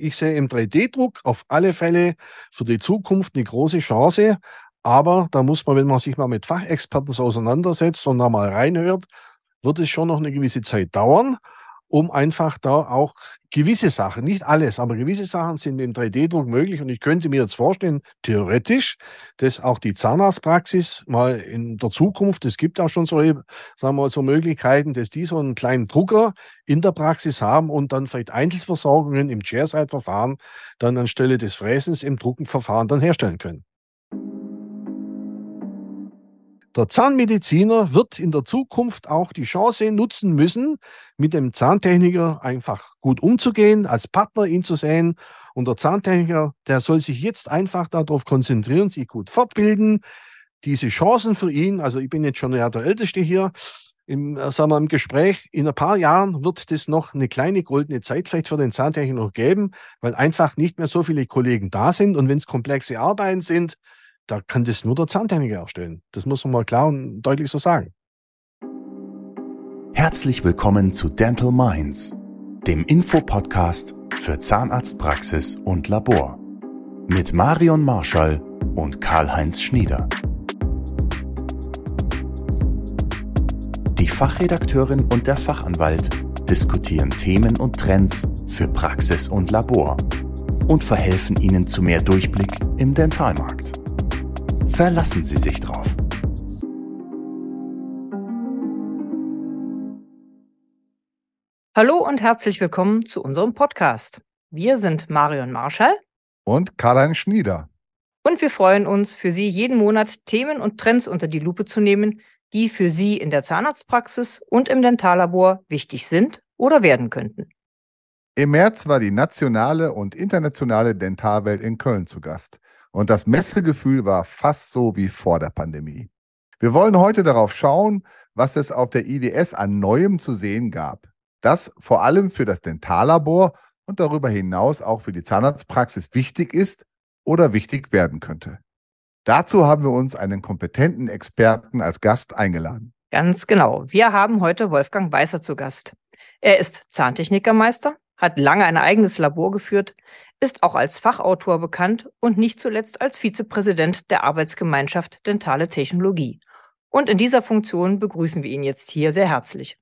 Ich sehe im 3D-Druck auf alle Fälle für die Zukunft eine große Chance. Aber da muss man, wenn man sich mal mit Fachexperten so auseinandersetzt und da mal reinhört, wird es schon noch eine gewisse Zeit dauern um einfach da auch gewisse Sachen, nicht alles, aber gewisse Sachen sind im 3D-Druck möglich. Und ich könnte mir jetzt vorstellen, theoretisch, dass auch die Zahnarztpraxis mal in der Zukunft, es gibt auch schon so, sagen wir mal, so Möglichkeiten, dass die so einen kleinen Drucker in der Praxis haben und dann vielleicht Einzelversorgungen im Chairside-Verfahren dann anstelle des Fräsens im Druckenverfahren dann herstellen können. Der Zahnmediziner wird in der Zukunft auch die Chance nutzen müssen, mit dem Zahntechniker einfach gut umzugehen, als Partner ihn zu sehen. Und der Zahntechniker, der soll sich jetzt einfach darauf konzentrieren, sich gut fortbilden. Diese Chancen für ihn, also ich bin jetzt schon ja der Älteste hier, im, äh, sagen wir, im Gespräch, in ein paar Jahren wird es noch eine kleine goldene Zeit vielleicht für den Zahntechniker geben, weil einfach nicht mehr so viele Kollegen da sind. Und wenn es komplexe Arbeiten sind, da kann das nur der Zahntechniker erstellen. Das muss man mal klar und deutlich so sagen. Herzlich willkommen zu Dental Minds, dem Infopodcast für Zahnarztpraxis und Labor. Mit Marion Marschall und Karl-Heinz Schnieder. Die Fachredakteurin und der Fachanwalt diskutieren Themen und Trends für Praxis und Labor und verhelfen Ihnen zu mehr Durchblick im Dentalmarkt. Verlassen Sie sich drauf. Hallo und herzlich willkommen zu unserem Podcast. Wir sind Marion Marschall und Karl-Heinz Schnieder. Und wir freuen uns, für Sie jeden Monat Themen und Trends unter die Lupe zu nehmen, die für Sie in der Zahnarztpraxis und im Dentallabor wichtig sind oder werden könnten. Im März war die nationale und internationale Dentalwelt in Köln zu Gast. Und das Messegefühl war fast so wie vor der Pandemie. Wir wollen heute darauf schauen, was es auf der IDS an Neuem zu sehen gab. Das vor allem für das Dentallabor und darüber hinaus auch für die Zahnarztpraxis wichtig ist oder wichtig werden könnte. Dazu haben wir uns einen kompetenten Experten als Gast eingeladen. Ganz genau. Wir haben heute Wolfgang Weißer zu Gast. Er ist Zahntechnikermeister, hat lange ein eigenes Labor geführt, ist auch als Fachautor bekannt und nicht zuletzt als Vizepräsident der Arbeitsgemeinschaft Dentale Technologie. Und in dieser Funktion begrüßen wir ihn jetzt hier sehr herzlich.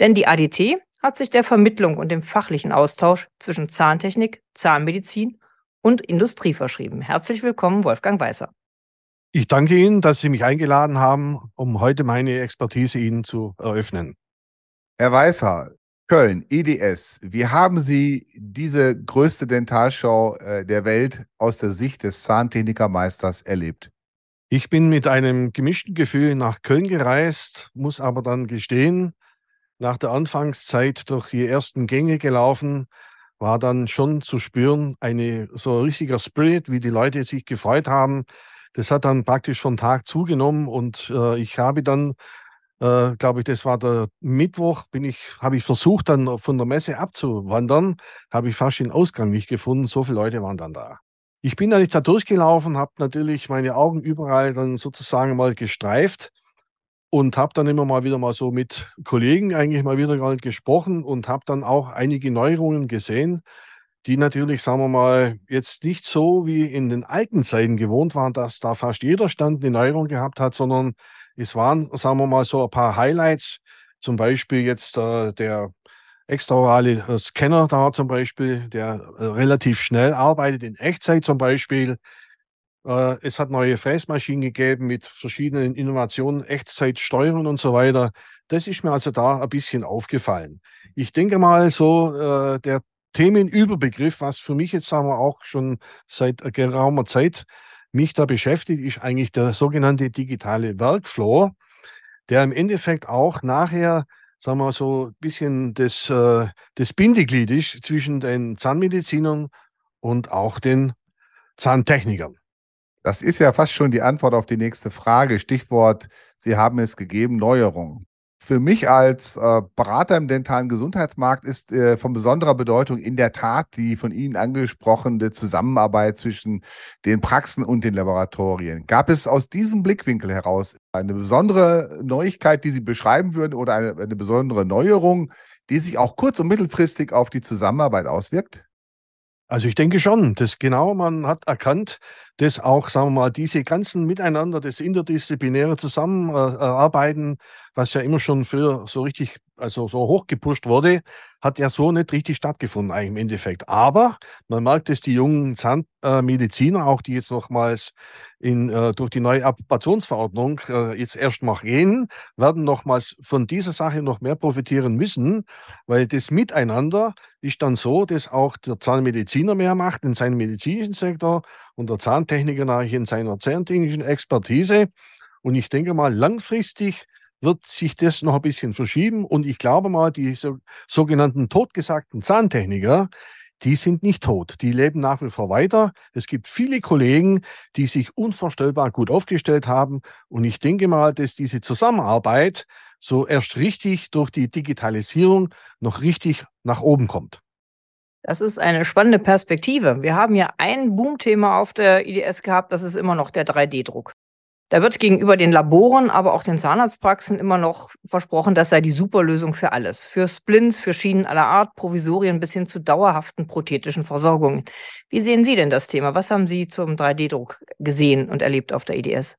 Denn die ADT hat sich der Vermittlung und dem fachlichen Austausch zwischen Zahntechnik, Zahnmedizin und Industrie verschrieben. Herzlich willkommen, Wolfgang Weißer. Ich danke Ihnen, dass Sie mich eingeladen haben, um heute meine Expertise Ihnen zu eröffnen. Herr Weißer, Köln, EDS. Wie haben Sie diese größte Dentalshow äh, der Welt aus der Sicht des Zahntechnikermeisters erlebt? Ich bin mit einem gemischten Gefühl nach Köln gereist, muss aber dann gestehen, nach der Anfangszeit durch die ersten Gänge gelaufen, war dann schon zu spüren, eine, so ein richtiger Spirit, wie die Leute sich gefreut haben. Das hat dann praktisch von Tag zugenommen und äh, ich habe dann äh, glaube ich, das war der Mittwoch, bin ich, habe ich versucht, dann von der Messe abzuwandern, habe ich fast den Ausgang nicht gefunden. So viele Leute waren dann da. Ich bin eigentlich da durchgelaufen, habe natürlich meine Augen überall dann sozusagen mal gestreift und habe dann immer mal wieder mal so mit Kollegen eigentlich mal wieder gesprochen und habe dann auch einige Neuerungen gesehen, die natürlich, sagen wir mal, jetzt nicht so wie in den alten Zeiten gewohnt waren, dass da fast jeder Stand eine Neuerung gehabt hat, sondern es waren, sagen wir mal, so ein paar Highlights. Zum Beispiel jetzt äh, der extraorale äh, Scanner da zum Beispiel, der äh, relativ schnell arbeitet, in Echtzeit zum Beispiel. Äh, es hat neue Fräsmaschinen gegeben mit verschiedenen Innovationen, Echtzeitsteuerung und so weiter. Das ist mir also da ein bisschen aufgefallen. Ich denke mal so, äh, der Themenüberbegriff, was für mich jetzt sagen wir auch schon seit geraumer Zeit mich da beschäftigt, ist eigentlich der sogenannte digitale Workflow, der im Endeffekt auch nachher, sagen wir so, ein bisschen das, äh, das Bindeglied ist zwischen den Zahnmedizinern und auch den Zahntechnikern. Das ist ja fast schon die Antwort auf die nächste Frage. Stichwort, Sie haben es gegeben, Neuerung für mich als äh, Berater im dentalen Gesundheitsmarkt ist äh, von besonderer Bedeutung in der Tat die von Ihnen angesprochene Zusammenarbeit zwischen den Praxen und den Laboratorien. Gab es aus diesem Blickwinkel heraus eine besondere Neuigkeit, die Sie beschreiben würden oder eine, eine besondere Neuerung, die sich auch kurz- und mittelfristig auf die Zusammenarbeit auswirkt? Also ich denke schon, dass genau man hat erkannt, dass auch, sagen wir mal, diese ganzen Miteinander, das interdisziplinäre Zusammenarbeiten, was ja immer schon für so richtig, also so hochgepusht wurde, hat ja so nicht richtig stattgefunden eigentlich im Endeffekt. Aber man merkt, dass die jungen Zahnmediziner, auch die jetzt nochmals in, äh, durch die neue Approbationsverordnung äh, jetzt erst mal gehen, werden nochmals von dieser Sache noch mehr profitieren müssen, weil das Miteinander ist dann so, dass auch der Zahnmediziner mehr macht in seinem medizinischen Sektor und der Zahntechniker nachher in seiner zahntechnischen Expertise. Und ich denke mal, langfristig wird sich das noch ein bisschen verschieben. Und ich glaube mal, die so, sogenannten totgesagten Zahntechniker, die sind nicht tot. Die leben nach wie vor weiter. Es gibt viele Kollegen, die sich unvorstellbar gut aufgestellt haben. Und ich denke mal, dass diese Zusammenarbeit so erst richtig durch die Digitalisierung noch richtig nach oben kommt. Das ist eine spannende Perspektive. Wir haben ja ein Boomthema auf der IDS gehabt, das ist immer noch der 3D-Druck. Da wird gegenüber den Laboren, aber auch den Zahnarztpraxen immer noch versprochen, das sei die Superlösung für alles. Für Splints, für Schienen aller Art, Provisorien bis hin zu dauerhaften prothetischen Versorgungen. Wie sehen Sie denn das Thema? Was haben Sie zum 3D-Druck gesehen und erlebt auf der IDS?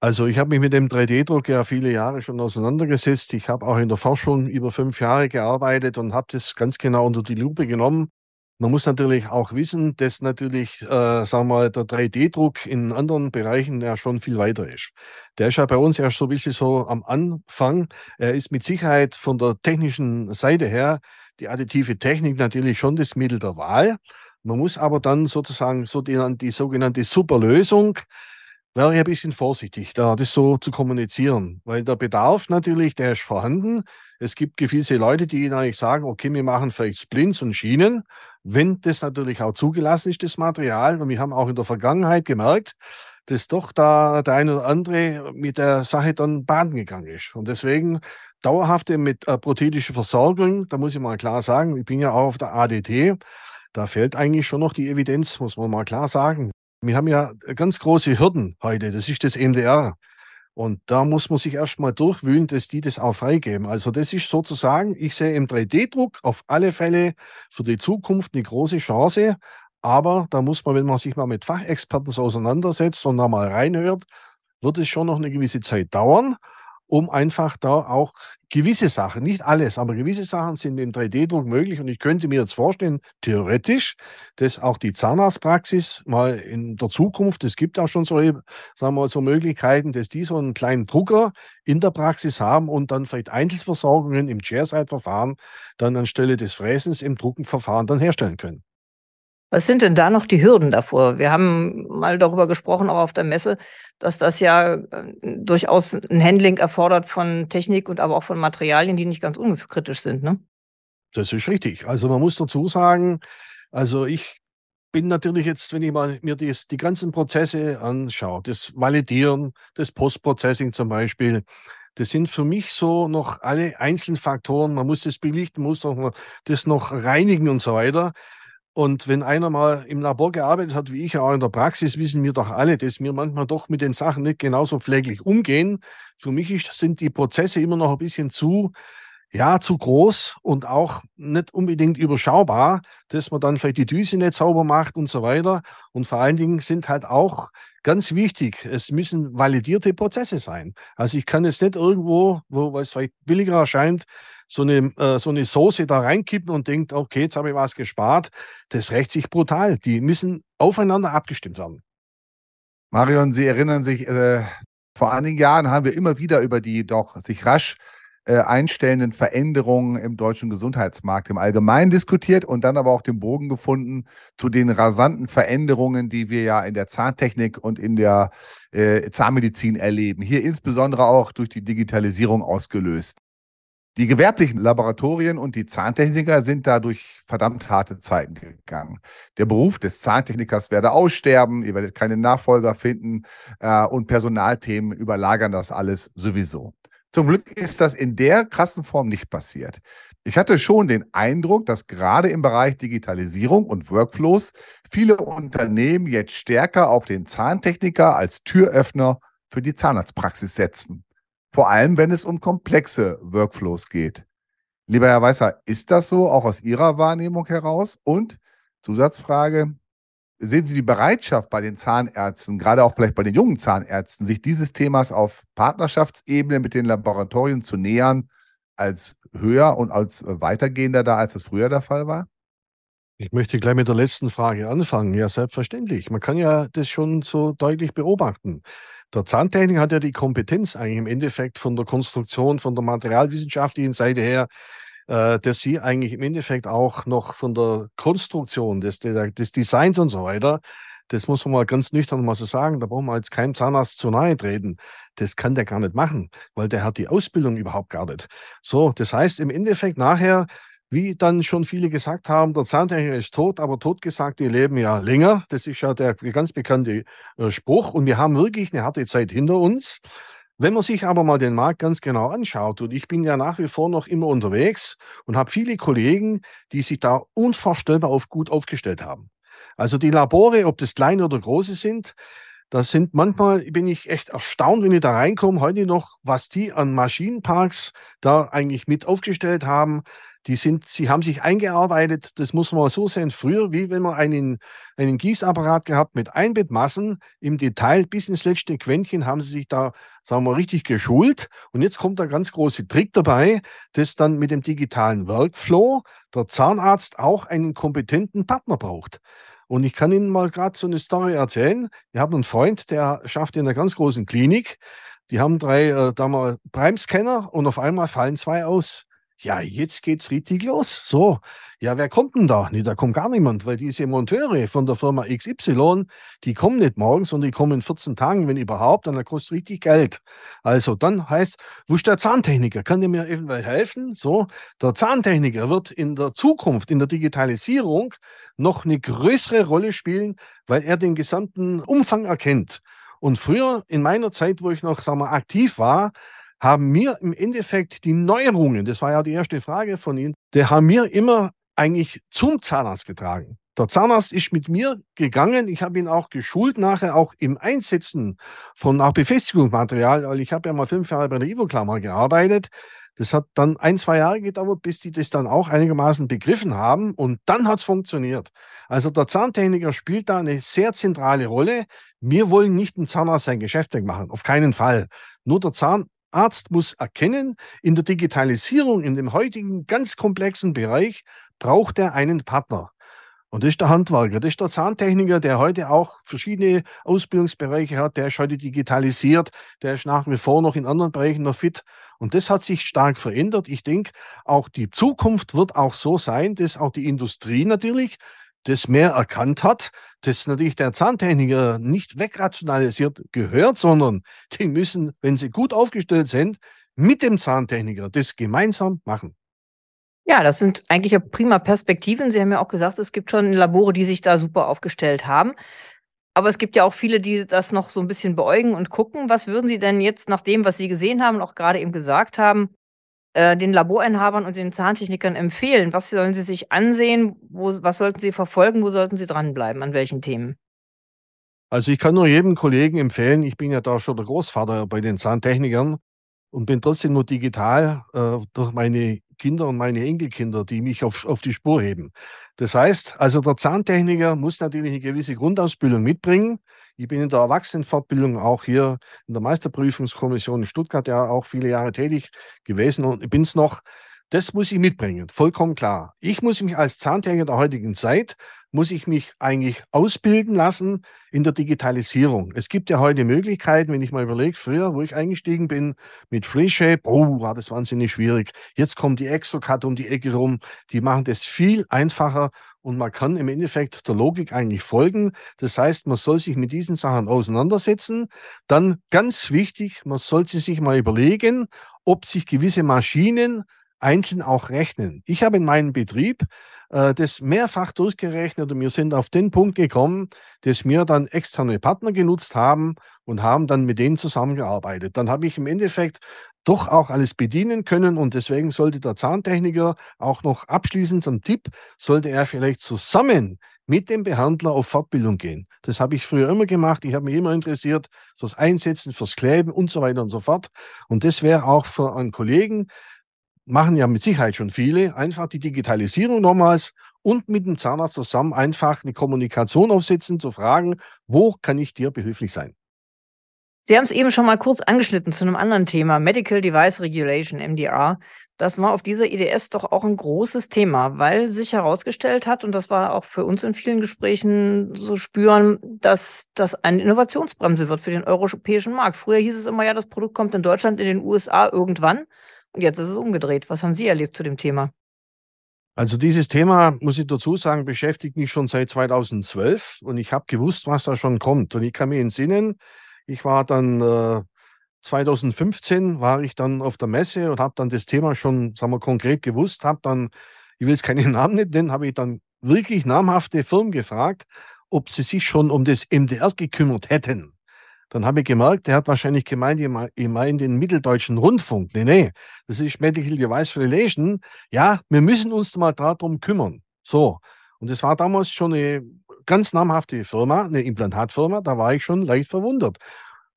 Also ich habe mich mit dem 3D-Druck ja viele Jahre schon auseinandergesetzt. Ich habe auch in der Forschung über fünf Jahre gearbeitet und habe das ganz genau unter die Lupe genommen. Man muss natürlich auch wissen, dass natürlich, äh, sagen wir mal, der 3D-Druck in anderen Bereichen ja schon viel weiter ist. Der ist ja bei uns erst so ein bisschen so am Anfang. Er ist mit Sicherheit von der technischen Seite her die additive Technik natürlich schon das Mittel der Wahl. Man muss aber dann sozusagen so die, die sogenannte Superlösung wäre ich ein bisschen vorsichtig, da das so zu kommunizieren, weil der Bedarf natürlich, der ist vorhanden. Es gibt gewisse Leute, die eigentlich sagen, okay, wir machen vielleicht Splints und Schienen, wenn das natürlich auch zugelassen ist, das Material. Und wir haben auch in der Vergangenheit gemerkt, dass doch da der eine oder andere mit der Sache dann baden gegangen ist. Und deswegen dauerhafte mit äh, prothetische Versorgung, da muss ich mal klar sagen, ich bin ja auch auf der ADT, da fehlt eigentlich schon noch die Evidenz, muss man mal klar sagen. Wir haben ja ganz große Hürden heute. Das ist das MDR. Und da muss man sich erstmal durchwühlen, dass die das auch freigeben. Also das ist sozusagen, ich sehe im 3D-Druck auf alle Fälle für die Zukunft eine große Chance. Aber da muss man, wenn man sich mal mit Fachexperten so auseinandersetzt und da mal reinhört, wird es schon noch eine gewisse Zeit dauern um einfach da auch gewisse Sachen, nicht alles, aber gewisse Sachen sind im 3D-Druck möglich. Und ich könnte mir jetzt vorstellen, theoretisch, dass auch die Zahnarztpraxis mal in der Zukunft, es gibt auch schon so, sagen wir mal, so Möglichkeiten, dass die so einen kleinen Drucker in der Praxis haben und dann vielleicht Einzelversorgungen im Chairside-Verfahren dann anstelle des Fräsens im Druckenverfahren dann herstellen können. Was sind denn da noch die Hürden davor? Wir haben mal darüber gesprochen, auch auf der Messe, dass das ja äh, durchaus ein Handling erfordert von Technik und aber auch von Materialien, die nicht ganz unkritisch sind, ne? Das ist richtig. Also man muss dazu sagen, also ich bin natürlich jetzt, wenn ich mal mir die, die ganzen Prozesse anschaue, das Validieren, das Postprocessing zum Beispiel, das sind für mich so noch alle einzelnen Faktoren. Man muss das belichten, muss noch, das noch reinigen und so weiter. Und wenn einer mal im Labor gearbeitet hat, wie ich auch in der Praxis, wissen wir doch alle, dass wir manchmal doch mit den Sachen nicht genauso pfleglich umgehen. Für mich ist, sind die Prozesse immer noch ein bisschen zu, ja, zu groß und auch nicht unbedingt überschaubar, dass man dann vielleicht die Düse nicht sauber macht und so weiter. Und vor allen Dingen sind halt auch ganz wichtig, es müssen validierte Prozesse sein. Also ich kann es nicht irgendwo, wo es vielleicht billiger erscheint, so eine, äh, so eine Soße da reinkippen und denkt, okay, jetzt habe ich was gespart. Das rächt sich brutal. Die müssen aufeinander abgestimmt werden. Marion, Sie erinnern sich, äh, vor einigen Jahren haben wir immer wieder über die doch sich rasch äh, einstellenden Veränderungen im deutschen Gesundheitsmarkt im Allgemeinen diskutiert und dann aber auch den Bogen gefunden zu den rasanten Veränderungen, die wir ja in der Zahntechnik und in der äh, Zahnmedizin erleben. Hier insbesondere auch durch die Digitalisierung ausgelöst. Die gewerblichen Laboratorien und die Zahntechniker sind da durch verdammt harte Zeiten gegangen. Der Beruf des Zahntechnikers werde aussterben, ihr werdet keine Nachfolger finden äh, und Personalthemen überlagern das alles sowieso. Zum Glück ist das in der krassen Form nicht passiert. Ich hatte schon den Eindruck, dass gerade im Bereich Digitalisierung und Workflows viele Unternehmen jetzt stärker auf den Zahntechniker als Türöffner für die Zahnarztpraxis setzen. Vor allem, wenn es um komplexe Workflows geht. Lieber Herr Weißer, ist das so auch aus Ihrer Wahrnehmung heraus? Und Zusatzfrage. Sehen Sie die Bereitschaft bei den Zahnärzten, gerade auch vielleicht bei den jungen Zahnärzten, sich dieses Themas auf Partnerschaftsebene mit den Laboratorien zu nähern, als höher und als weitergehender da, als das früher der Fall war? Ich möchte gleich mit der letzten Frage anfangen. Ja, selbstverständlich. Man kann ja das schon so deutlich beobachten. Der Zahntechniker hat ja die Kompetenz eigentlich im Endeffekt von der Konstruktion, von der materialwissenschaftlichen Seite her, äh, dass sie eigentlich im Endeffekt auch noch von der Konstruktion des, des Designs und so weiter, das muss man mal ganz nüchtern mal so sagen, da brauchen wir jetzt keinem Zahnarzt zu nahe treten. Das kann der gar nicht machen, weil der hat die Ausbildung überhaupt gar nicht. So, das heißt im Endeffekt nachher, wie dann schon viele gesagt haben, der Zahntechniker ist tot, aber totgesagte leben ja länger. Das ist ja der ganz bekannte äh, Spruch. Und wir haben wirklich eine harte Zeit hinter uns. Wenn man sich aber mal den Markt ganz genau anschaut, und ich bin ja nach wie vor noch immer unterwegs und habe viele Kollegen, die sich da unvorstellbar auf gut aufgestellt haben. Also die Labore, ob das kleine oder große sind, das sind manchmal, bin ich echt erstaunt, wenn ich da reinkomme, heute noch, was die an Maschinenparks da eigentlich mit aufgestellt haben. Die sind, sie haben sich eingearbeitet, das muss man so sehen, früher, wie wenn man einen, einen Gießapparat gehabt mit Einbettmassen im Detail bis ins letzte Quäntchen haben sie sich da, sagen wir, richtig geschult. Und jetzt kommt der ganz große Trick dabei, dass dann mit dem digitalen Workflow der Zahnarzt auch einen kompetenten Partner braucht. Und ich kann Ihnen mal gerade so eine Story erzählen. Ich habe einen Freund, der schafft in einer ganz großen Klinik. Die haben drei äh, da mal Prime-Scanner und auf einmal fallen zwei aus ja, jetzt geht's richtig los. So, ja, wer kommt denn da? Nee, da kommt gar niemand, weil diese Monteure von der Firma XY, die kommen nicht morgens, sondern die kommen in 14 Tagen, wenn überhaupt, dann kostet richtig Geld. Also dann heißt, wo ist der Zahntechniker? Kann der mir eventuell helfen? So, der Zahntechniker wird in der Zukunft, in der Digitalisierung noch eine größere Rolle spielen, weil er den gesamten Umfang erkennt. Und früher, in meiner Zeit, wo ich noch, sagen wir, aktiv war, haben mir im Endeffekt die Neuerungen, das war ja die erste Frage von Ihnen, der haben mir immer eigentlich zum Zahnarzt getragen. Der Zahnarzt ist mit mir gegangen. Ich habe ihn auch geschult, nachher auch im Einsetzen von auch Befestigungsmaterial, weil ich habe ja mal fünf Jahre bei der Ivo-Klammer gearbeitet. Das hat dann ein, zwei Jahre gedauert, bis die das dann auch einigermaßen begriffen haben und dann hat es funktioniert. Also der Zahntechniker spielt da eine sehr zentrale Rolle. Wir wollen nicht im Zahnarzt sein Geschäft wegmachen, auf keinen Fall. Nur der Zahn, Arzt muss erkennen, in der Digitalisierung, in dem heutigen ganz komplexen Bereich, braucht er einen Partner. Und das ist der Handwerker, das ist der Zahntechniker, der heute auch verschiedene Ausbildungsbereiche hat, der ist heute digitalisiert, der ist nach wie vor noch in anderen Bereichen noch fit. Und das hat sich stark verändert. Ich denke, auch die Zukunft wird auch so sein, dass auch die Industrie natürlich das mehr erkannt hat, dass natürlich der Zahntechniker nicht wegrationalisiert gehört, sondern die müssen, wenn sie gut aufgestellt sind, mit dem Zahntechniker das gemeinsam machen. Ja, das sind eigentlich prima Perspektiven. Sie haben ja auch gesagt, es gibt schon Labore, die sich da super aufgestellt haben. Aber es gibt ja auch viele, die das noch so ein bisschen beäugen und gucken. Was würden Sie denn jetzt nach dem, was Sie gesehen haben und auch gerade eben gesagt haben, äh, den Laborinhabern und den Zahntechnikern empfehlen? Was sollen sie sich ansehen? Wo, was sollten sie verfolgen? Wo sollten sie dranbleiben? An welchen Themen? Also ich kann nur jedem Kollegen empfehlen, ich bin ja da schon der Großvater bei den Zahntechnikern und bin trotzdem nur digital äh, durch meine Kinder und meine Enkelkinder, die mich auf, auf die Spur heben. Das heißt, also der Zahntechniker muss natürlich eine gewisse Grundausbildung mitbringen. Ich bin in der Erwachsenenfortbildung auch hier in der Meisterprüfungskommission in Stuttgart ja auch viele Jahre tätig gewesen und bin es noch. Das muss ich mitbringen, vollkommen klar. Ich muss mich als Zahntechniker der heutigen Zeit, muss ich mich eigentlich ausbilden lassen in der Digitalisierung. Es gibt ja heute Möglichkeiten, wenn ich mal überlege, früher, wo ich eingestiegen bin mit FreeShape, oh, war das wahnsinnig schwierig. Jetzt kommt die Exocad um die Ecke rum. Die machen das viel einfacher und man kann im Endeffekt der Logik eigentlich folgen. Das heißt, man soll sich mit diesen Sachen auseinandersetzen. Dann ganz wichtig, man sollte sich mal überlegen, ob sich gewisse Maschinen einzeln auch rechnen. Ich habe in meinem Betrieb äh, das mehrfach durchgerechnet und wir sind auf den Punkt gekommen, dass wir dann externe Partner genutzt haben und haben dann mit denen zusammengearbeitet. Dann habe ich im Endeffekt doch auch alles bedienen können und deswegen sollte der Zahntechniker auch noch abschließend zum Tipp, sollte er vielleicht zusammen mit dem Behandler auf Fortbildung gehen. Das habe ich früher immer gemacht. Ich habe mich immer interessiert fürs Einsetzen, fürs Kleben und so weiter und so fort. Und das wäre auch für einen Kollegen machen ja mit Sicherheit schon viele, einfach die Digitalisierung nochmals und mit dem Zahnarzt zusammen einfach eine Kommunikation aufsetzen, zu fragen, wo kann ich dir behilflich sein? Sie haben es eben schon mal kurz angeschnitten zu einem anderen Thema, Medical Device Regulation, MDR. Das war auf dieser IDS doch auch ein großes Thema, weil sich herausgestellt hat, und das war auch für uns in vielen Gesprächen so spüren, dass das eine Innovationsbremse wird für den europäischen Markt. Früher hieß es immer, ja, das Produkt kommt in Deutschland, in den USA irgendwann. Und jetzt ist es umgedreht. Was haben Sie erlebt zu dem Thema? Also dieses Thema, muss ich dazu sagen, beschäftigt mich schon seit 2012 und ich habe gewusst, was da schon kommt. Und ich kann mich entsinnen, ich war dann äh, 2015 war ich dann auf der Messe und habe dann das Thema schon, sagen wir, konkret gewusst, habe dann, ich will jetzt keinen Namen nennen, habe ich dann wirklich namhafte Firmen gefragt, ob sie sich schon um das MDR gekümmert hätten. Dann habe ich gemerkt, der hat wahrscheinlich gemeint, ich meine den Mitteldeutschen Rundfunk. Nee, nee, das ist Medical Device Relation. Ja, wir müssen uns mal darum kümmern. So. Und das war damals schon eine ganz namhafte Firma, eine Implantatfirma. Da war ich schon leicht verwundert.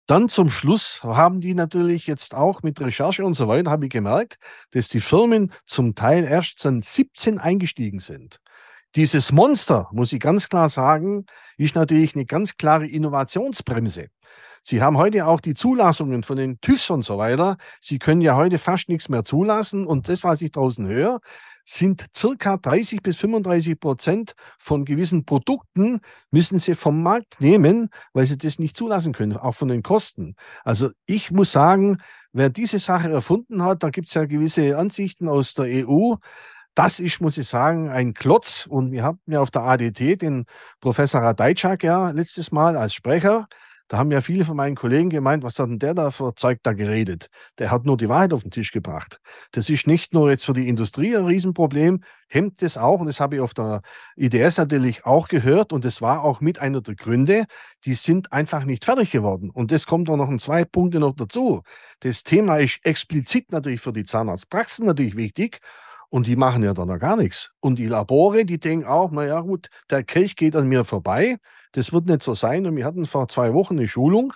Dann zum Schluss haben die natürlich jetzt auch mit Recherche und so weiter, habe ich gemerkt, dass die Firmen zum Teil erst 2017 eingestiegen sind. Dieses Monster, muss ich ganz klar sagen, ist natürlich eine ganz klare Innovationsbremse. Sie haben heute auch die Zulassungen von den TÜVs und so weiter. Sie können ja heute fast nichts mehr zulassen. Und das, was ich draußen höre, sind circa 30 bis 35 Prozent von gewissen Produkten müssen sie vom Markt nehmen, weil sie das nicht zulassen können, auch von den Kosten. Also ich muss sagen, wer diese Sache erfunden hat, da gibt es ja gewisse Ansichten aus der EU, das ist, muss ich sagen, ein Klotz. Und wir haben ja auf der ADT den Professor Radajczak ja letztes Mal als Sprecher. Da haben ja viele von meinen Kollegen gemeint, was hat denn der da für Zeug da geredet? Der hat nur die Wahrheit auf den Tisch gebracht. Das ist nicht nur jetzt für die Industrie ein Riesenproblem, hemmt es auch, und das habe ich auf der IDS natürlich auch gehört, und das war auch mit einer der Gründe, die sind einfach nicht fertig geworden. Und das kommt auch noch in zwei Punkte noch dazu. Das Thema ist explizit natürlich für die Zahnarztpraxen natürlich wichtig, und die machen ja dann noch gar nichts. Und die Labore, die denken auch, naja gut, der Kelch geht an mir vorbei. Das wird nicht so sein. Und wir hatten vor zwei Wochen eine Schulung.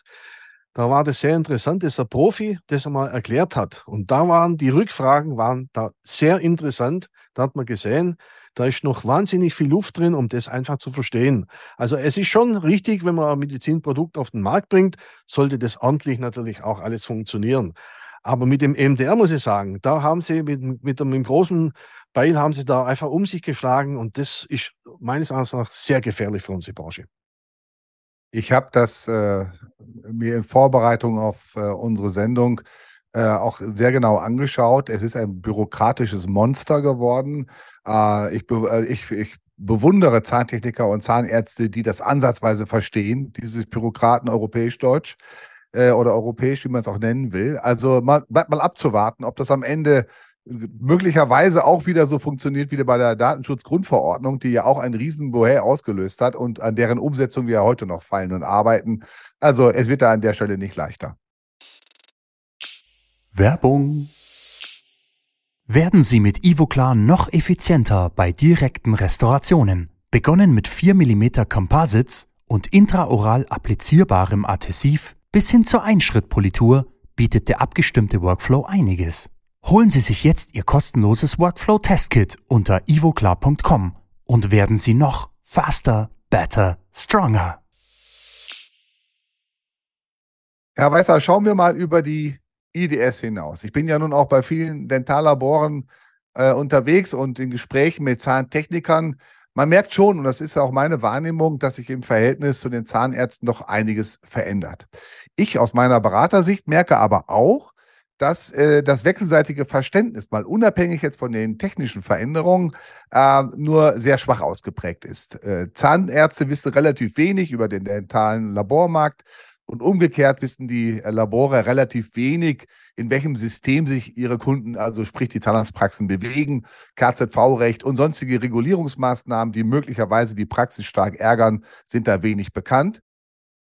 Da war das sehr interessant, dass der Profi das einmal erklärt hat. Und da waren die Rückfragen waren da sehr interessant. Da hat man gesehen, da ist noch wahnsinnig viel Luft drin, um das einfach zu verstehen. Also es ist schon richtig, wenn man ein Medizinprodukt auf den Markt bringt, sollte das ordentlich natürlich auch alles funktionieren. Aber mit dem MDR muss ich sagen, da haben sie mit, mit, dem großen Beil haben sie da einfach um sich geschlagen und das ist meines Erachtens nach sehr gefährlich für unsere Branche. Ich habe das äh, mir in Vorbereitung auf äh, unsere Sendung äh, auch sehr genau angeschaut. Es ist ein bürokratisches Monster geworden. Äh, ich, be äh, ich, ich bewundere Zahntechniker und Zahnärzte, die das ansatzweise verstehen, dieses Bürokraten europäisch-deutsch äh, oder europäisch, wie man es auch nennen will. Also mal, bleibt mal abzuwarten, ob das am Ende möglicherweise auch wieder so funktioniert wie bei der Datenschutzgrundverordnung, die ja auch ein Riesenbohä ausgelöst hat und an deren Umsetzung wir ja heute noch fallen und arbeiten. Also es wird da an der Stelle nicht leichter. Werbung. Werden Sie mit Ivoclar noch effizienter bei direkten Restaurationen. Begonnen mit 4 mm Composites und intraoral applizierbarem Adhesiv bis hin zur Einschrittpolitur bietet der abgestimmte Workflow einiges. Holen Sie sich jetzt Ihr kostenloses Workflow-Testkit unter ivoclar.com und werden Sie noch faster, better, stronger. Herr Weißer, schauen wir mal über die IDS hinaus. Ich bin ja nun auch bei vielen Dentallaboren äh, unterwegs und in Gesprächen mit Zahntechnikern. Man merkt schon, und das ist auch meine Wahrnehmung, dass sich im Verhältnis zu den Zahnärzten doch einiges verändert. Ich aus meiner Beratersicht merke aber auch, dass äh, das wechselseitige Verständnis, mal unabhängig jetzt von den technischen Veränderungen, äh, nur sehr schwach ausgeprägt ist. Äh, Zahnärzte wissen relativ wenig über den dentalen Labormarkt und umgekehrt wissen die Labore relativ wenig, in welchem System sich ihre Kunden, also sprich die Zahnarztpraxen, bewegen, KZV-Recht und sonstige Regulierungsmaßnahmen, die möglicherweise die Praxis stark ärgern, sind da wenig bekannt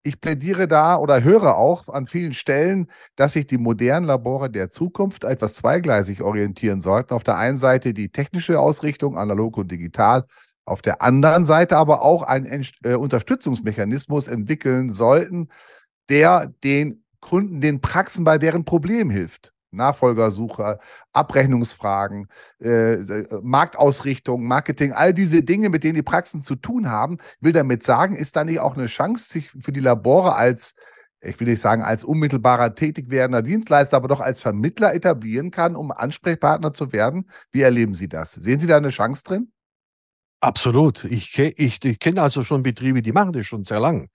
ich plädiere da oder höre auch an vielen Stellen, dass sich die modernen Labore der Zukunft etwas zweigleisig orientieren sollten. Auf der einen Seite die technische Ausrichtung, analog und digital, auf der anderen Seite aber auch einen äh, Unterstützungsmechanismus entwickeln sollten, der den Kunden, den Praxen bei deren Problem hilft. Nachfolgersuche, Abrechnungsfragen, äh, Marktausrichtung, Marketing, all diese Dinge, mit denen die Praxen zu tun haben. will damit sagen, ist da nicht auch eine Chance, sich für die Labore als ich will nicht sagen als unmittelbarer tätig werdender Dienstleister, aber doch als Vermittler etablieren kann, um Ansprechpartner zu werden. Wie erleben Sie das? Sehen Sie da eine Chance drin? Absolut. Ich, ich, ich kenne also schon Betriebe, die machen das schon sehr lang.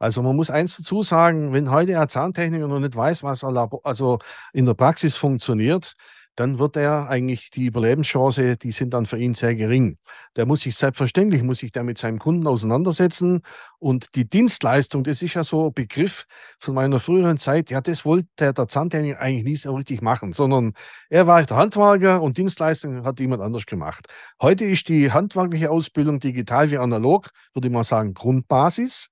Also man muss eins dazu sagen, wenn heute ein Zahntechniker noch nicht weiß, was also in der Praxis funktioniert, dann wird er eigentlich die Überlebenschance, die sind dann für ihn sehr gering. Der muss sich selbstverständlich, muss sich der mit seinem Kunden auseinandersetzen und die Dienstleistung, das ist ja so ein Begriff von meiner früheren Zeit, ja, das wollte der, der Zahntechniker eigentlich nie so richtig machen, sondern er war der Handwerker und Dienstleistung hat jemand anders gemacht. Heute ist die handwerkliche Ausbildung digital wie analog, würde ich mal sagen, Grundbasis.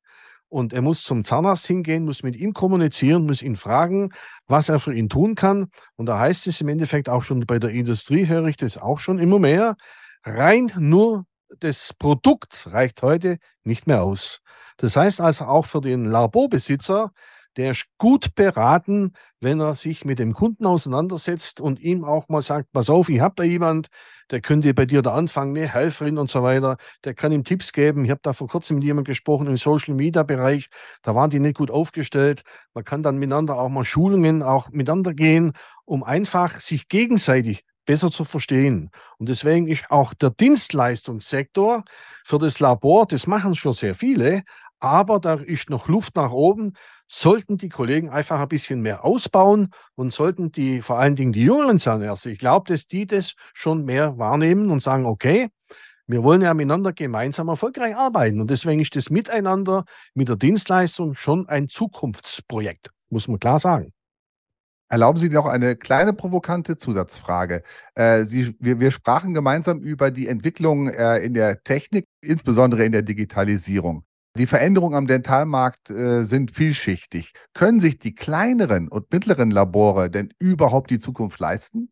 Und er muss zum Zahnarzt hingehen, muss mit ihm kommunizieren, muss ihn fragen, was er für ihn tun kann. Und da heißt es im Endeffekt auch schon bei der Industrie, höre ich das auch schon immer mehr. Rein nur das Produkt reicht heute nicht mehr aus. Das heißt also auch für den Laborbesitzer, der ist gut beraten, wenn er sich mit dem Kunden auseinandersetzt und ihm auch mal sagt, pass auf, ich habe da jemand, der könnte bei dir da anfangen, eine Helferin und so weiter, der kann ihm Tipps geben. Ich habe da vor kurzem mit jemandem gesprochen im Social Media Bereich, da waren die nicht gut aufgestellt. Man kann dann miteinander auch mal Schulungen auch miteinander gehen, um einfach sich gegenseitig besser zu verstehen. Und deswegen ist auch der Dienstleistungssektor für das Labor, das machen schon sehr viele, aber da ist noch Luft nach oben. Sollten die Kollegen einfach ein bisschen mehr ausbauen und sollten die, vor allen Dingen die jüngeren Zahnärzte, ich glaube, dass die das schon mehr wahrnehmen und sagen, okay, wir wollen ja miteinander gemeinsam erfolgreich arbeiten. Und deswegen ist das Miteinander mit der Dienstleistung schon ein Zukunftsprojekt, muss man klar sagen. Erlauben Sie noch eine kleine provokante Zusatzfrage. Äh, Sie, wir, wir, sprachen gemeinsam über die Entwicklung äh, in der Technik, insbesondere in der Digitalisierung. Die Veränderungen am Dentalmarkt äh, sind vielschichtig. Können sich die kleineren und mittleren Labore denn überhaupt die Zukunft leisten?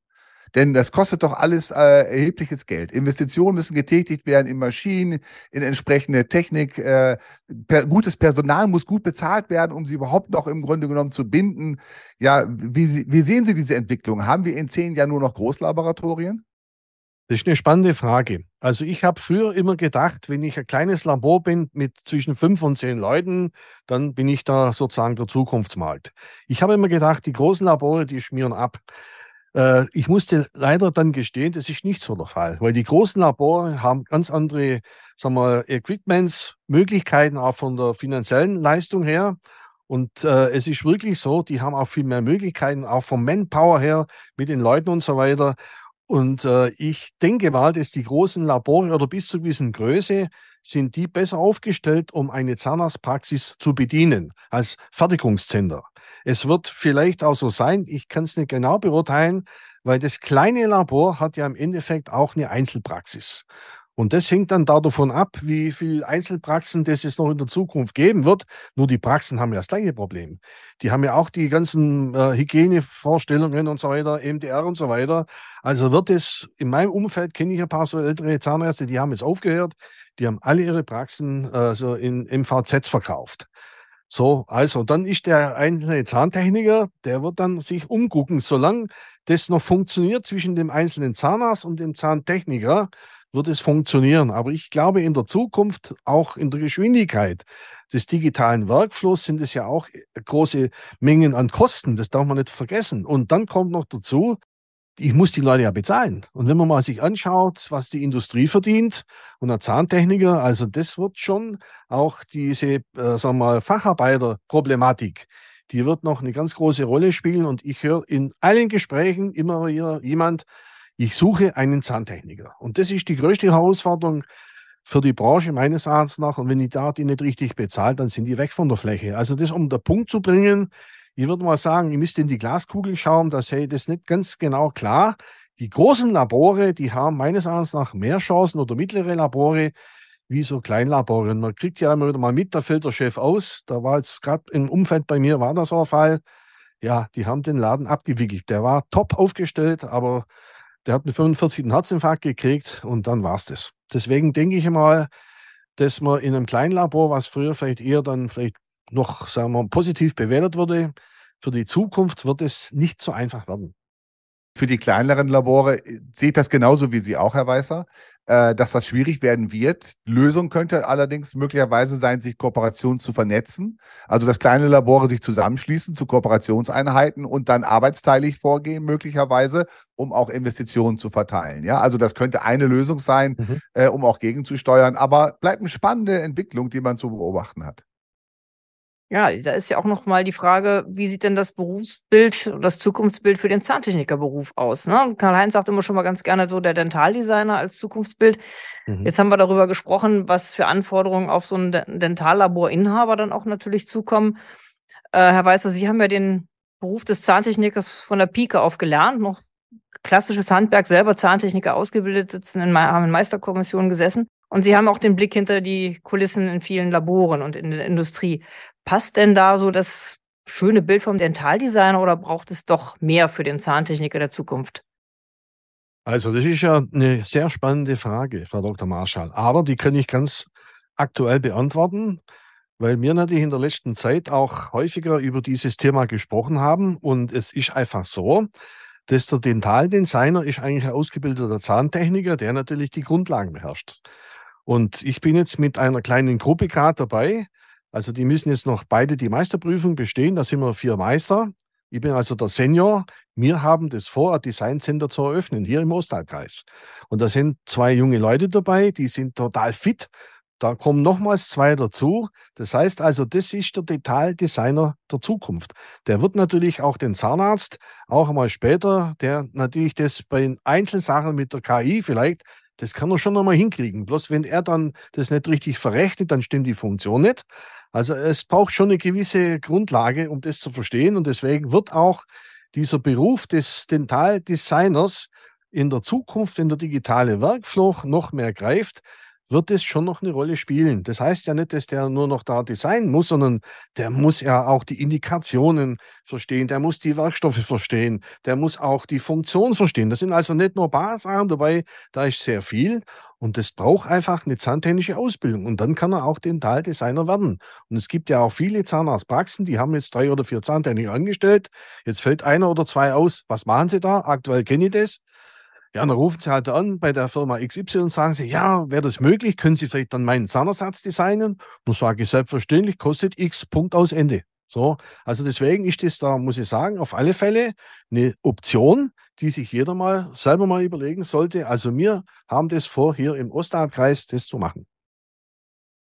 Denn das kostet doch alles äh, erhebliches Geld. Investitionen müssen getätigt werden in Maschinen, in entsprechende Technik. Äh, per, gutes Personal muss gut bezahlt werden, um sie überhaupt noch im Grunde genommen zu binden. Ja, wie, wie sehen Sie diese Entwicklung? Haben wir in zehn Jahren nur noch Großlaboratorien? Das ist eine spannende Frage. Also ich habe früher immer gedacht, wenn ich ein kleines Labor bin mit zwischen fünf und zehn Leuten, dann bin ich da sozusagen der Zukunftsmarkt. Ich habe immer gedacht, die großen Labore, die schmieren ab. Äh, ich musste leider dann gestehen, das ist nicht so der Fall, weil die großen Labore haben ganz andere, sagen wir, Equipments, Möglichkeiten auch von der finanziellen Leistung her. Und äh, es ist wirklich so, die haben auch viel mehr Möglichkeiten, auch vom Manpower her mit den Leuten und so weiter. Und äh, ich denke mal, dass die großen Labore oder bis zu gewissen Größe sind die besser aufgestellt, um eine Zahnarztpraxis zu bedienen als Fertigungszentrum. Es wird vielleicht auch so sein, ich kann es nicht genau beurteilen, weil das kleine Labor hat ja im Endeffekt auch eine Einzelpraxis. Und das hängt dann da davon ab, wie viele Einzelpraxen das es noch in der Zukunft geben wird. Nur die Praxen haben ja das gleiche Problem. Die haben ja auch die ganzen äh, Hygienevorstellungen und so weiter, MDR und so weiter. Also wird es, in meinem Umfeld kenne ich ein paar so ältere Zahnärzte, die haben jetzt aufgehört, die haben alle ihre Praxen äh, so in MVZs verkauft. So, also dann ist der einzelne Zahntechniker, der wird dann sich umgucken, solange das noch funktioniert zwischen dem einzelnen Zahnarzt und dem Zahntechniker, wird es funktionieren. Aber ich glaube, in der Zukunft, auch in der Geschwindigkeit des digitalen Workflows, sind es ja auch große Mengen an Kosten. Das darf man nicht vergessen. Und dann kommt noch dazu, ich muss die Leute ja bezahlen. Und wenn man mal sich anschaut, was die Industrie verdient und ein Zahntechniker, also das wird schon auch diese, äh, sagen wir mal, Facharbeiterproblematik, die wird noch eine ganz große Rolle spielen. Und ich höre in allen Gesprächen immer wieder jemand, ich suche einen Zahntechniker. Und das ist die größte Herausforderung für die Branche meines Erachtens nach. Und wenn die da die nicht richtig bezahlt, dann sind die weg von der Fläche. Also das, um den Punkt zu bringen, ich würde mal sagen, ihr müsst in die Glaskugel schauen, da sehe ich das nicht ganz genau klar. Die großen Labore, die haben meines Erachtens nach mehr Chancen oder mittlere Labore wie so Kleinlabore. Und man kriegt ja immer wieder mal mit, da fällt der Chef aus. Da war jetzt gerade im Umfeld bei mir, war das so ein Fall. Ja, die haben den Laden abgewickelt. Der war top aufgestellt, aber der hat mit 45 einen Herzinfarkt gekriegt und dann war es das. Deswegen denke ich mal, dass man in einem kleinen Labor, was früher vielleicht eher dann vielleicht noch, sagen wir, positiv bewertet wurde, für die Zukunft wird es nicht so einfach werden. Für die kleineren Labore äh, seht das genauso wie Sie auch, Herr Weißer, äh, dass das schwierig werden wird. Lösung könnte allerdings möglicherweise sein, sich Kooperationen zu vernetzen. Also dass kleine Labore sich zusammenschließen zu Kooperationseinheiten und dann arbeitsteilig vorgehen, möglicherweise, um auch Investitionen zu verteilen. Ja, also das könnte eine Lösung sein, mhm. äh, um auch gegenzusteuern. Aber bleibt eine spannende Entwicklung, die man zu beobachten hat. Ja, da ist ja auch noch mal die Frage, wie sieht denn das Berufsbild, das Zukunftsbild für den Zahntechnikerberuf aus? Ne? Karl-Heinz sagt immer schon mal ganz gerne so der Dentaldesigner als Zukunftsbild. Mhm. Jetzt haben wir darüber gesprochen, was für Anforderungen auf so einen Dentallaborinhaber dann auch natürlich zukommen. Äh, Herr Weißer, Sie haben ja den Beruf des Zahntechnikers von der Pike auf gelernt, noch klassisches Handwerk, selber Zahntechniker ausgebildet, sitzen in, haben in Meisterkommissionen gesessen. Und Sie haben auch den Blick hinter die Kulissen in vielen Laboren und in der Industrie. Passt denn da so das schöne Bild vom Dentaldesigner oder braucht es doch mehr für den Zahntechniker der Zukunft? Also, das ist ja eine sehr spannende Frage, Frau Dr. Marschall. Aber die kann ich ganz aktuell beantworten, weil wir natürlich in der letzten Zeit auch häufiger über dieses Thema gesprochen haben. Und es ist einfach so, dass der Dentaldesigner ist eigentlich ein ausgebildeter Zahntechniker, der natürlich die Grundlagen beherrscht. Und ich bin jetzt mit einer kleinen Gruppe gerade dabei, also die müssen jetzt noch beide die Meisterprüfung bestehen. Da sind wir vier Meister. Ich bin also der Senior. Wir haben das vor, ein Design Center zu eröffnen, hier im Ostalkreis. Und da sind zwei junge Leute dabei, die sind total fit. Da kommen nochmals zwei dazu. Das heißt also, das ist der Detaildesigner der Zukunft. Der wird natürlich auch den Zahnarzt, auch einmal später, der natürlich das bei Einzelsachen mit der KI vielleicht das kann er schon nochmal hinkriegen. Bloß wenn er dann das nicht richtig verrechnet, dann stimmt die Funktion nicht. Also es braucht schon eine gewisse Grundlage, um das zu verstehen. Und deswegen wird auch dieser Beruf des Dentaldesigners in der Zukunft, wenn der digitale Workflow noch mehr greift, wird es schon noch eine Rolle spielen. Das heißt ja nicht, dass der nur noch da designen muss, sondern der muss ja auch die Indikationen verstehen, der muss die Werkstoffe verstehen, der muss auch die Funktion verstehen. Das sind also nicht nur Sachen dabei, da ist sehr viel und das braucht einfach eine zahntechnische Ausbildung und dann kann er auch Dentaldesigner werden. Und es gibt ja auch viele Zahnarztpraxen, die haben jetzt drei oder vier Zahntechniker angestellt. Jetzt fällt einer oder zwei aus. Was machen sie da? Aktuell kenne ich das. Ja, dann rufen Sie halt an bei der Firma XY und sagen Sie, ja, wäre das möglich? Können Sie vielleicht dann meinen Zahnersatz designen? Dann sage ich selbstverständlich, kostet X, Punkt aus Ende. So, also deswegen ist das da, muss ich sagen, auf alle Fälle eine Option, die sich jeder mal selber mal überlegen sollte. Also wir haben das vor, hier im Ostalbkreis das zu machen.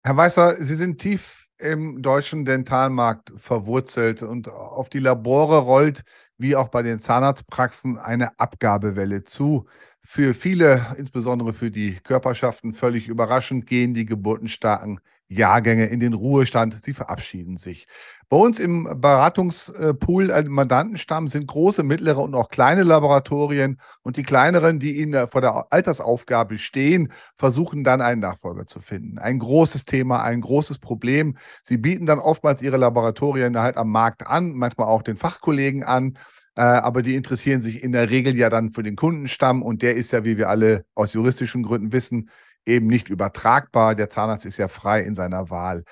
Herr Weißer, Sie sind tief im deutschen Dentalmarkt verwurzelt und auf die Labore rollt wie auch bei den Zahnarztpraxen eine Abgabewelle zu. Für viele, insbesondere für die Körperschaften, völlig überraschend gehen die geburtenstarken Jahrgänge in den Ruhestand. Sie verabschieden sich. Bei uns im Beratungspool äh, Mandantenstamm sind große, mittlere und auch kleine Laboratorien. Und die kleineren, die ihnen vor der Altersaufgabe stehen, versuchen dann einen Nachfolger zu finden. Ein großes Thema, ein großes Problem. Sie bieten dann oftmals ihre Laboratorien halt am Markt an, manchmal auch den Fachkollegen an. Äh, aber die interessieren sich in der Regel ja dann für den Kundenstamm und der ist ja, wie wir alle aus juristischen Gründen wissen, eben nicht übertragbar. Der Zahnarzt ist ja frei in seiner Wahl.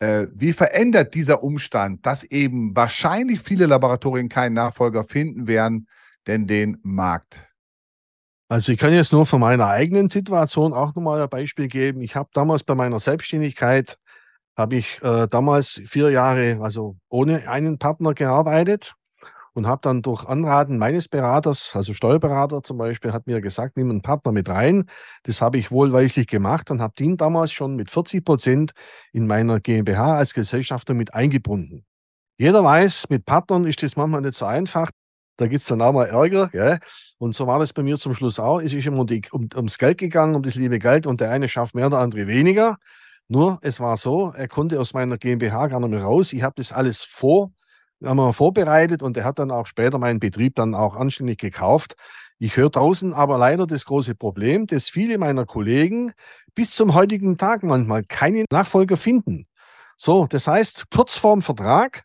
Äh, wie verändert dieser Umstand, dass eben wahrscheinlich viele Laboratorien keinen Nachfolger finden werden, denn den Markt? Also ich kann jetzt nur von meiner eigenen Situation auch nochmal ein Beispiel geben. Ich habe damals bei meiner Selbstständigkeit, habe ich äh, damals vier Jahre, also ohne einen Partner gearbeitet und habe dann durch Anraten meines Beraters, also Steuerberater zum Beispiel, hat mir gesagt, nimm einen Partner mit rein. Das habe ich wohlweislich gemacht und habe den damals schon mit 40 Prozent in meiner GmbH als Gesellschafter mit eingebunden. Jeder weiß, mit Partnern ist das manchmal nicht so einfach. Da gibt es dann auch mal Ärger. Gell? Und so war das bei mir zum Schluss auch. Es ist immer die, um, ums Geld gegangen, um das liebe Geld. Und der eine schafft mehr, der andere weniger. Nur, es war so, er konnte aus meiner GmbH gar nicht mehr raus. Ich habe das alles vor haben wir vorbereitet und er hat dann auch später meinen Betrieb dann auch anständig gekauft. Ich höre draußen aber leider das große Problem, dass viele meiner Kollegen bis zum heutigen Tag manchmal keine Nachfolger finden. So, das heißt, kurz vorm Vertrag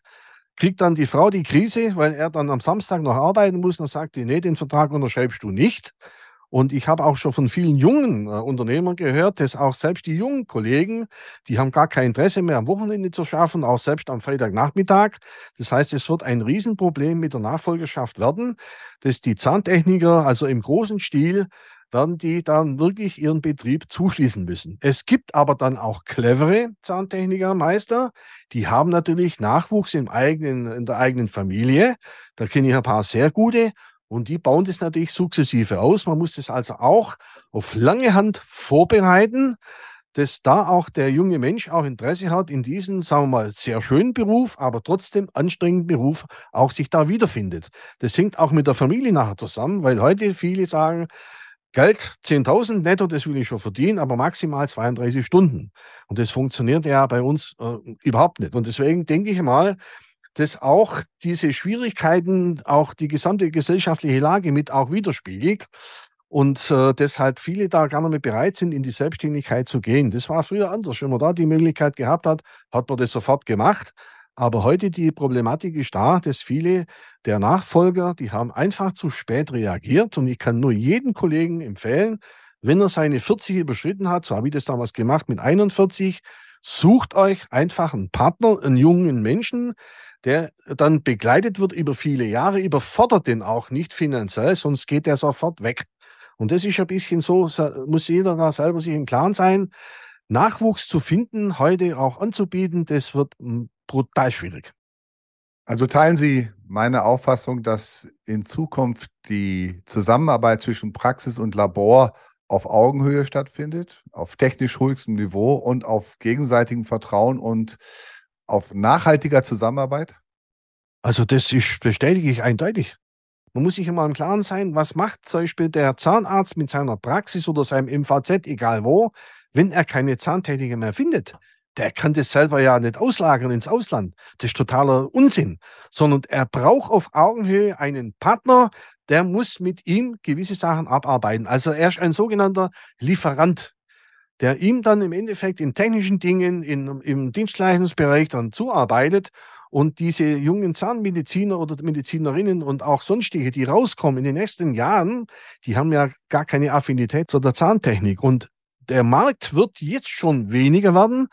kriegt dann die Frau die Krise, weil er dann am Samstag noch arbeiten muss und sagt, nee, den Vertrag unterschreibst du nicht. Und ich habe auch schon von vielen jungen äh, Unternehmern gehört, dass auch selbst die jungen Kollegen, die haben gar kein Interesse mehr am Wochenende zu schaffen, auch selbst am Freitagnachmittag. Das heißt, es wird ein Riesenproblem mit der Nachfolgerschaft werden, dass die Zahntechniker also im großen Stil werden die dann wirklich ihren Betrieb zuschließen müssen. Es gibt aber dann auch clevere Zahntechnikermeister, die haben natürlich Nachwuchs im eigenen, in der eigenen Familie. Da kenne ich ein paar sehr gute und die bauen das natürlich sukzessive aus. Man muss das also auch auf lange Hand vorbereiten, dass da auch der junge Mensch auch Interesse hat, in diesem, sagen wir mal, sehr schönen Beruf, aber trotzdem anstrengenden Beruf auch sich da wiederfindet. Das hängt auch mit der Familie nachher zusammen, weil heute viele sagen, Geld 10.000 netto, das will ich schon verdienen, aber maximal 32 Stunden. Und das funktioniert ja bei uns äh, überhaupt nicht. Und deswegen denke ich mal, dass auch diese Schwierigkeiten auch die gesamte gesellschaftliche Lage mit auch widerspiegelt und äh, deshalb viele da gar nicht mehr bereit sind, in die Selbstständigkeit zu gehen. Das war früher anders. Wenn man da die Möglichkeit gehabt hat, hat man das sofort gemacht. Aber heute die Problematik ist da, dass viele der Nachfolger, die haben einfach zu spät reagiert. Und ich kann nur jedem Kollegen empfehlen, wenn er seine 40 überschritten hat, so habe ich das damals gemacht mit 41, sucht euch einfach einen Partner, einen jungen Menschen, der dann begleitet wird über viele Jahre, überfordert den auch nicht finanziell, sonst geht der sofort weg. Und das ist ein bisschen so, muss jeder da selber sich im Klaren sein. Nachwuchs zu finden, heute auch anzubieten, das wird brutal schwierig. Also teilen Sie meine Auffassung, dass in Zukunft die Zusammenarbeit zwischen Praxis und Labor auf Augenhöhe stattfindet, auf technisch höchstem Niveau und auf gegenseitigem Vertrauen und auf nachhaltiger Zusammenarbeit? Also das ist, bestätige ich eindeutig. Man muss sich immer im Klaren sein, was macht zum Beispiel der Zahnarzt mit seiner Praxis oder seinem MVZ, egal wo, wenn er keine Zahntechniker mehr findet der kann das selber ja nicht auslagern ins Ausland. Das ist totaler Unsinn. Sondern er braucht auf Augenhöhe einen Partner, der muss mit ihm gewisse Sachen abarbeiten. Also er ist ein sogenannter Lieferant, der ihm dann im Endeffekt in technischen Dingen, in, im Dienstleistungsbereich dann zuarbeitet und diese jungen Zahnmediziner oder Medizinerinnen und auch sonstige, die rauskommen in den nächsten Jahren, die haben ja gar keine Affinität zu der Zahntechnik. Und der Markt wird jetzt schon weniger werden,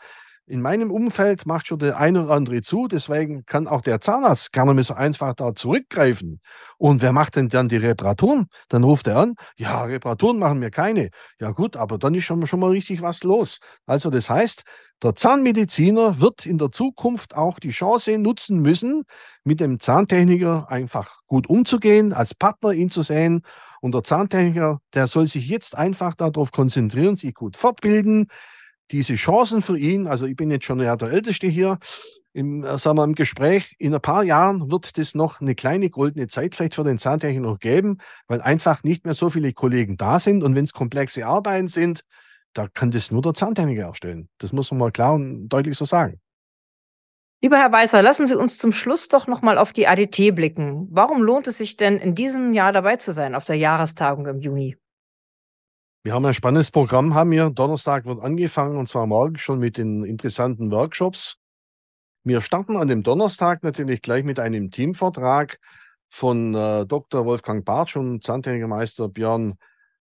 in meinem Umfeld macht schon der eine oder andere zu, deswegen kann auch der Zahnarzt gar nicht mehr so einfach da zurückgreifen. Und wer macht denn dann die Reparaturen? Dann ruft er an, ja, Reparaturen machen wir keine. Ja gut, aber dann ist schon, schon mal richtig was los. Also das heißt, der Zahnmediziner wird in der Zukunft auch die Chance nutzen müssen, mit dem Zahntechniker einfach gut umzugehen, als Partner ihn zu sehen. Und der Zahntechniker, der soll sich jetzt einfach darauf konzentrieren, sich gut fortbilden, diese Chancen für ihn, also ich bin jetzt schon ja der Älteste hier, im, äh, sagen wir, im Gespräch, in ein paar Jahren wird es noch eine kleine goldene Zeit vielleicht für den Zahntechniker noch geben, weil einfach nicht mehr so viele Kollegen da sind und wenn es komplexe Arbeiten sind, da kann das nur der Zahntechniker erstellen. Das muss man mal klar und deutlich so sagen. Lieber Herr Weißer, lassen Sie uns zum Schluss doch nochmal auf die ADT blicken. Warum lohnt es sich denn, in diesem Jahr dabei zu sein, auf der Jahrestagung im Juni? Wir haben ein spannendes Programm, haben wir. Donnerstag wird angefangen und zwar morgen schon mit den interessanten Workshops. Wir starten an dem Donnerstag natürlich gleich mit einem Teamvortrag von äh, Dr. Wolfgang Bartsch und Zahntechnikermeister Björn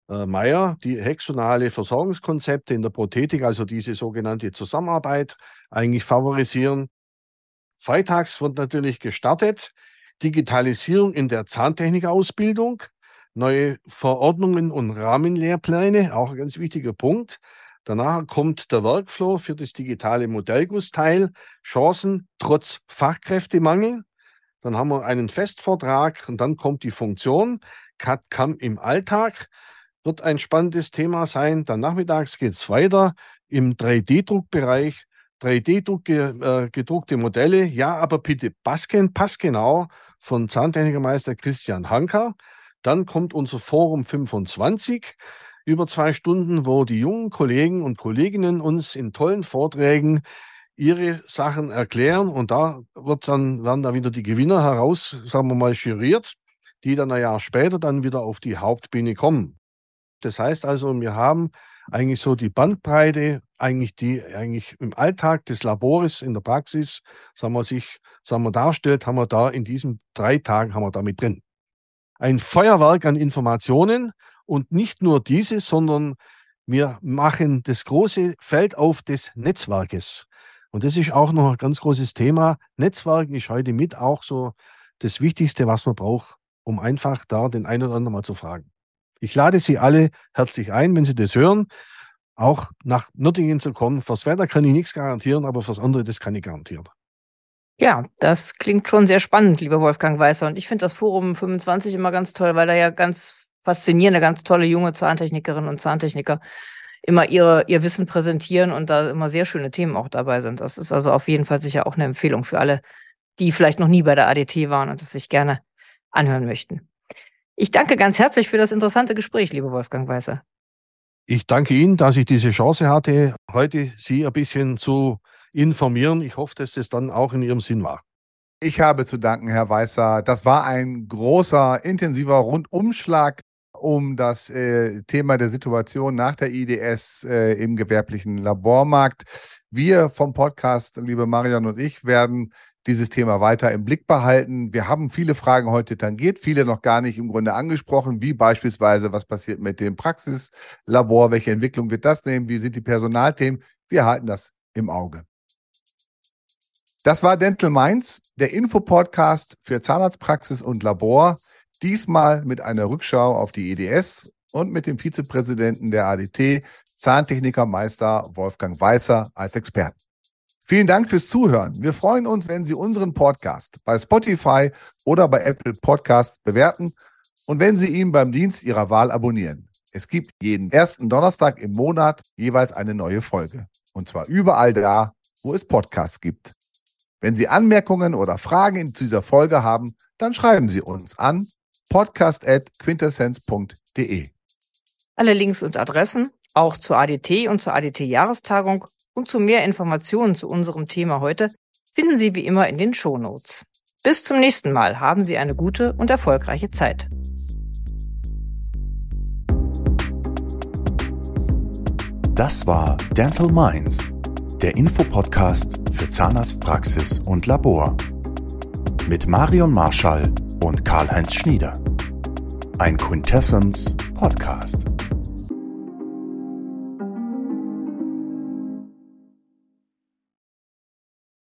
äh, Meyer, die hexonale Versorgungskonzepte in der Prothetik, also diese sogenannte Zusammenarbeit, eigentlich favorisieren. Freitags wird natürlich gestartet Digitalisierung in der Zahntechnikausbildung neue Verordnungen und Rahmenlehrpläne, auch ein ganz wichtiger Punkt. Danach kommt der Workflow für das digitale Modellgussteil, Chancen trotz Fachkräftemangel. Dann haben wir einen Festvortrag und dann kommt die Funktion. CAD-CAM im Alltag wird ein spannendes Thema sein. Dann nachmittags geht es weiter im 3D-Druckbereich. 3D-gedruckte äh, Modelle, ja, aber bitte passgenau von Zahntechnikermeister Christian Hanker. Dann kommt unser Forum 25 über zwei Stunden, wo die jungen Kollegen und Kolleginnen uns in tollen Vorträgen ihre Sachen erklären und da wird dann, werden da wieder die Gewinner heraus, sagen wir mal, juriert, die dann ein Jahr später dann wieder auf die Hauptbühne kommen. Das heißt also, wir haben eigentlich so die Bandbreite, eigentlich die eigentlich im Alltag des Labores in der Praxis, sagen wir sich, sagen wir darstellt, haben wir da in diesen drei Tagen haben wir da mit drin ein Feuerwerk an Informationen Und nicht nur dieses, sondern wir machen das große Feld auf des Netzwerkes. Und das ist auch noch ein ganz großes Thema. Netzwerken ist heute mit auch so das Wichtigste, was man braucht, um einfach da den einen oder anderen mal zu fragen. Ich lade Sie alle herzlich ein, wenn Sie das hören, auch nach Nürtingen zu kommen. Fürs Wetter kann ich nichts garantieren, aber fürs andere, das kann ich garantieren. Ja, das klingt schon sehr spannend, lieber Wolfgang Weißer. Und ich finde das Forum 25 immer ganz toll, weil da ja ganz faszinierende, ganz tolle junge Zahntechnikerinnen und Zahntechniker immer ihre, ihr Wissen präsentieren und da immer sehr schöne Themen auch dabei sind. Das ist also auf jeden Fall sicher auch eine Empfehlung für alle, die vielleicht noch nie bei der ADT waren und es sich gerne anhören möchten. Ich danke ganz herzlich für das interessante Gespräch, lieber Wolfgang Weißer. Ich danke Ihnen, dass ich diese Chance hatte, heute Sie ein bisschen zu informieren. Ich hoffe, dass das dann auch in Ihrem Sinn war. Ich habe zu danken, Herr Weißer. Das war ein großer, intensiver Rundumschlag um das äh, Thema der Situation nach der IDS äh, im gewerblichen Labormarkt. Wir vom Podcast, liebe Marion und ich, werden dieses Thema weiter im Blick behalten. Wir haben viele Fragen heute tangiert, viele noch gar nicht im Grunde angesprochen, wie beispielsweise, was passiert mit dem Praxislabor, welche Entwicklung wird das nehmen, wie sind die Personalthemen. Wir halten das im Auge. Das war Dental Minds, der Infopodcast für Zahnarztpraxis und Labor. Diesmal mit einer Rückschau auf die EDS und mit dem Vizepräsidenten der ADT, Zahntechnikermeister Wolfgang Weißer als Experten. Vielen Dank fürs Zuhören. Wir freuen uns, wenn Sie unseren Podcast bei Spotify oder bei Apple Podcasts bewerten und wenn Sie ihn beim Dienst Ihrer Wahl abonnieren. Es gibt jeden ersten Donnerstag im Monat jeweils eine neue Folge. Und zwar überall da, wo es Podcasts gibt. Wenn Sie Anmerkungen oder Fragen zu dieser Folge haben, dann schreiben Sie uns an podcast.quintessenz.de. Alle Links und Adressen, auch zur ADT und zur ADT-Jahrestagung und zu mehr Informationen zu unserem Thema heute, finden Sie wie immer in den Shownotes. Bis zum nächsten Mal. Haben Sie eine gute und erfolgreiche Zeit. Das war Dental Minds, der Infopodcast für Zahnarztpraxis und Labor. Mit Marion Marschall und Karl-Heinz Schnieder. Ein Quintessence Podcast.